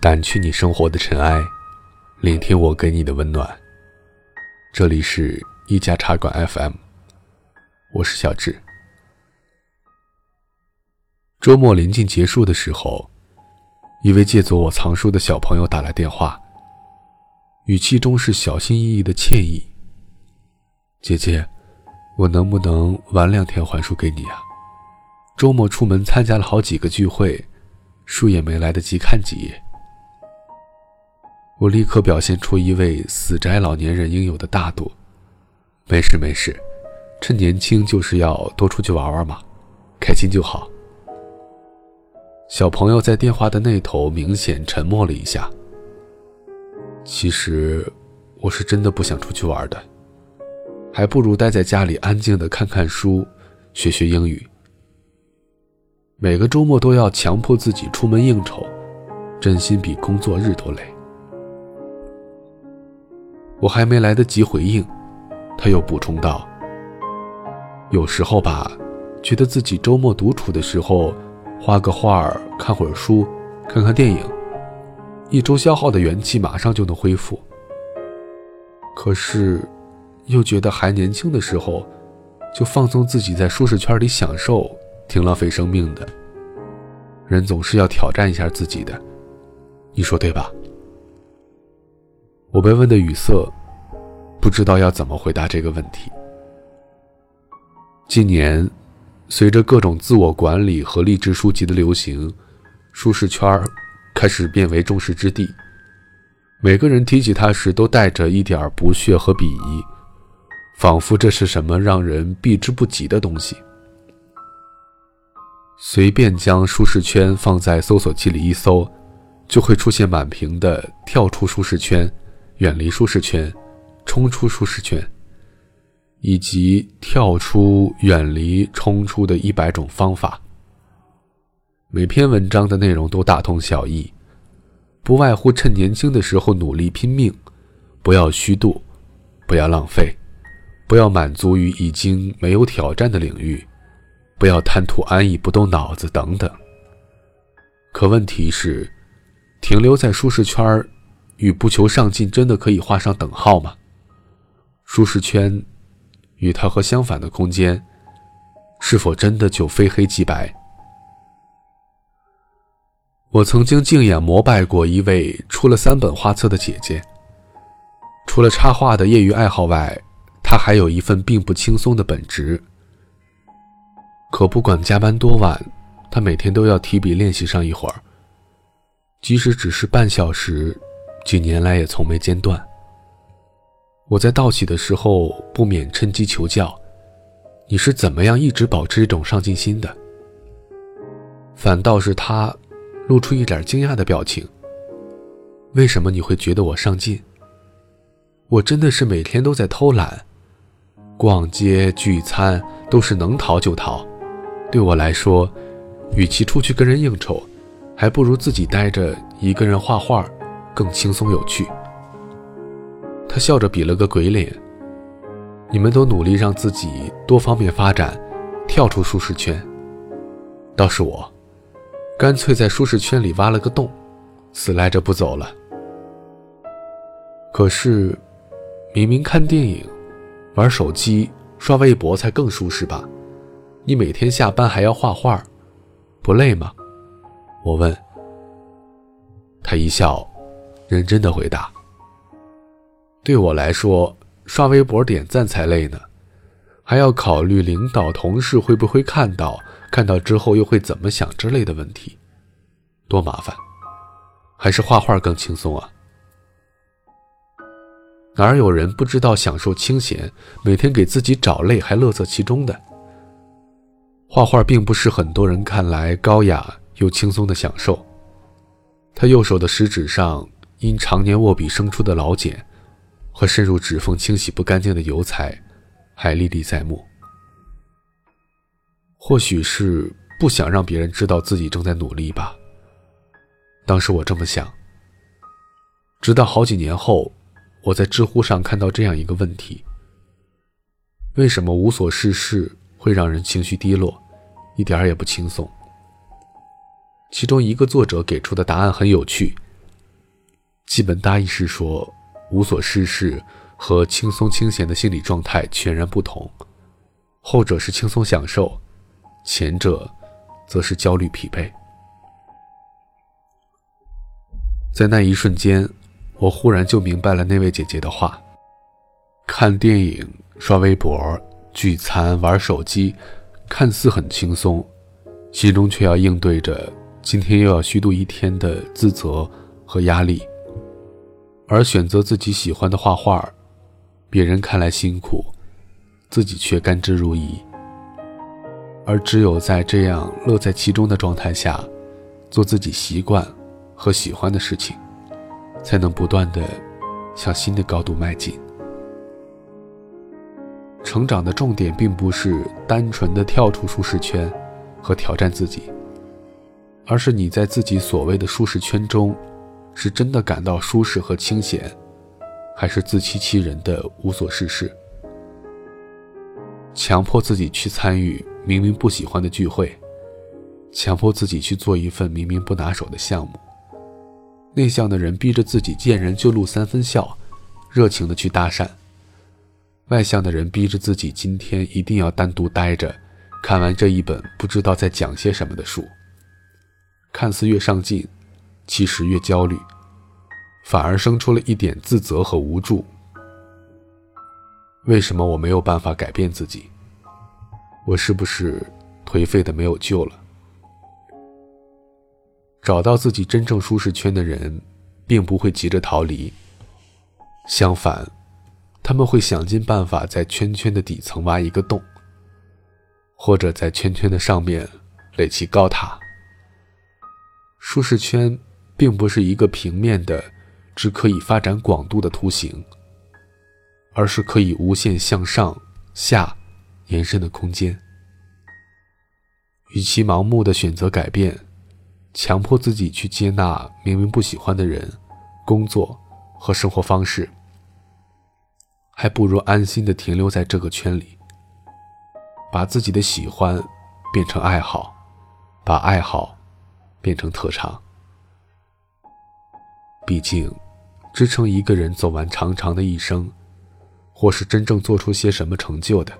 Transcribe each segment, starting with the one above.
掸去你生活的尘埃，聆听我给你的温暖。这里是一家茶馆 FM，我是小智。周末临近结束的时候，一位借走我藏书的小朋友打来电话，语气中是小心翼翼的歉意：“姐姐，我能不能晚两天还书给你啊？周末出门参加了好几个聚会，书也没来得及看几页。”我立刻表现出一位死宅老年人应有的大度，没事没事，趁年轻就是要多出去玩玩嘛，开心就好。小朋友在电话的那头明显沉默了一下。其实，我是真的不想出去玩的，还不如待在家里安静的看看书，学学英语。每个周末都要强迫自己出门应酬，真心比工作日都累。我还没来得及回应，他又补充道：“有时候吧，觉得自己周末独处的时候，画个画儿看会儿书，看看电影，一周消耗的元气马上就能恢复。可是，又觉得还年轻的时候，就放纵自己在舒适圈里享受，挺浪费生命的。人总是要挑战一下自己的，你说对吧？”我被问的语塞，不知道要怎么回答这个问题。近年，随着各种自我管理和励志书籍的流行，舒适圈开始变为众矢之的。每个人提起它时，都带着一点不屑和鄙夷，仿佛这是什么让人避之不及的东西。随便将舒适圈放在搜索器里一搜，就会出现满屏的“跳出舒适圈”。远离舒适圈，冲出舒适圈，以及跳出、远离、冲出的一百种方法。每篇文章的内容都大同小异，不外乎趁年轻的时候努力拼命，不要虚度，不要浪费，不要满足于已经没有挑战的领域，不要贪图安逸不动脑子等等。可问题是，停留在舒适圈。与不求上进真的可以画上等号吗？舒适圈与它和相反的空间，是否真的就非黑即白？我曾经敬仰膜拜过一位出了三本画册的姐姐。除了插画的业余爱好外，他还有一份并不轻松的本职。可不管加班多晚，他每天都要提笔练习上一会儿，即使只是半小时。几年来也从没间断。我在道喜的时候不免趁机求教：“你是怎么样一直保持一种上进心的？”反倒是他，露出一点惊讶的表情。为什么你会觉得我上进？我真的是每天都在偷懒，逛街聚餐都是能逃就逃。对我来说，与其出去跟人应酬，还不如自己待着一个人画画。更轻松有趣。他笑着比了个鬼脸。你们都努力让自己多方面发展，跳出舒适圈。倒是我，干脆在舒适圈里挖了个洞，死赖着不走了。可是，明明看电影、玩手机、刷微博才更舒适吧？你每天下班还要画画，不累吗？我问。他一笑。认真的回答：“对我来说，刷微博点赞才累呢，还要考虑领导同事会不会看到，看到之后又会怎么想之类的问题，多麻烦。还是画画更轻松啊！哪有人不知道享受清闲，每天给自己找累还乐在其中的？画画并不是很多人看来高雅又轻松的享受。他右手的食指上。”因常年握笔生出的老茧，和渗入指缝清洗不干净的油彩，还历历在目。或许是不想让别人知道自己正在努力吧。当时我这么想。直到好几年后，我在知乎上看到这样一个问题：为什么无所事事会让人情绪低落，一点儿也不轻松？其中一个作者给出的答案很有趣，基本大意是说，无所事事和轻松清闲的心理状态全然不同，后者是轻松享受，前者则是焦虑疲惫。在那一瞬间，我忽然就明白了那位姐姐的话：看电影、刷微博、聚餐、玩手机，看似很轻松，心中却要应对着今天又要虚度一天的自责和压力。而选择自己喜欢的画画，别人看来辛苦，自己却甘之如饴。而只有在这样乐在其中的状态下，做自己习惯。和喜欢的事情，才能不断的向新的高度迈进。成长的重点并不是单纯的跳出舒适圈和挑战自己，而是你在自己所谓的舒适圈中，是真的感到舒适和清闲，还是自欺欺人的无所事事？强迫自己去参与明明不喜欢的聚会，强迫自己去做一份明明不拿手的项目。内向的人逼着自己见人就露三分笑，热情的去搭讪；外向的人逼着自己今天一定要单独待着，看完这一本不知道在讲些什么的书。看似越上进，其实越焦虑，反而生出了一点自责和无助。为什么我没有办法改变自己？我是不是颓废的没有救了？找到自己真正舒适圈的人，并不会急着逃离。相反，他们会想尽办法在圈圈的底层挖一个洞，或者在圈圈的上面垒起高塔。舒适圈并不是一个平面的、只可以发展广度的图形，而是可以无限向上、下延伸的空间。与其盲目的选择改变。强迫自己去接纳明明不喜欢的人、工作和生活方式，还不如安心的停留在这个圈里，把自己的喜欢变成爱好，把爱好变成特长。毕竟，支撑一个人走完长长的一生，或是真正做出些什么成就的，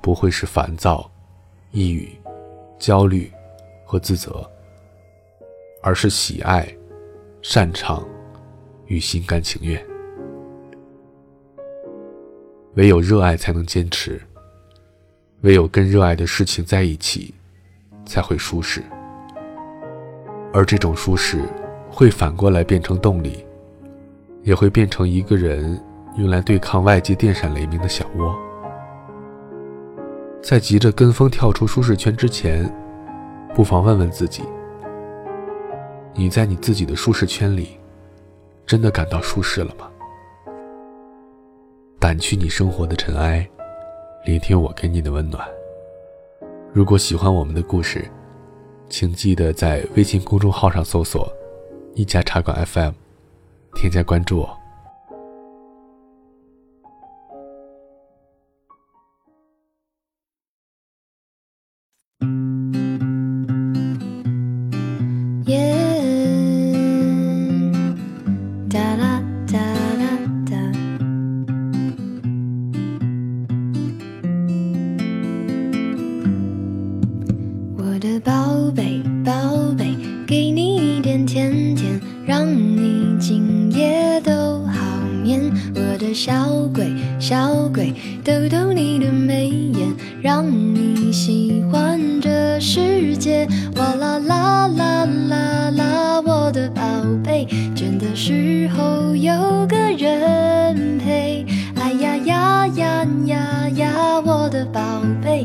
不会是烦躁、抑郁、焦虑。和自责，而是喜爱、擅长与心甘情愿。唯有热爱才能坚持，唯有跟热爱的事情在一起，才会舒适。而这种舒适，会反过来变成动力，也会变成一个人用来对抗外界电闪雷鸣的小窝。在急着跟风跳出舒适圈之前。不妨问问自己：你在你自己的舒适圈里，真的感到舒适了吗？掸去你生活的尘埃，聆听我给你的温暖。如果喜欢我们的故事，请记得在微信公众号上搜索“一家茶馆 FM”，添加关注我。逗逗你的眉眼，让你喜欢这世界。哇啦啦啦啦啦，我的宝贝，倦的时候有个人陪。哎呀呀呀呀呀，我的宝贝，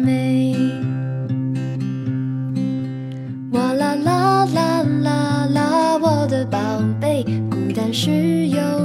是有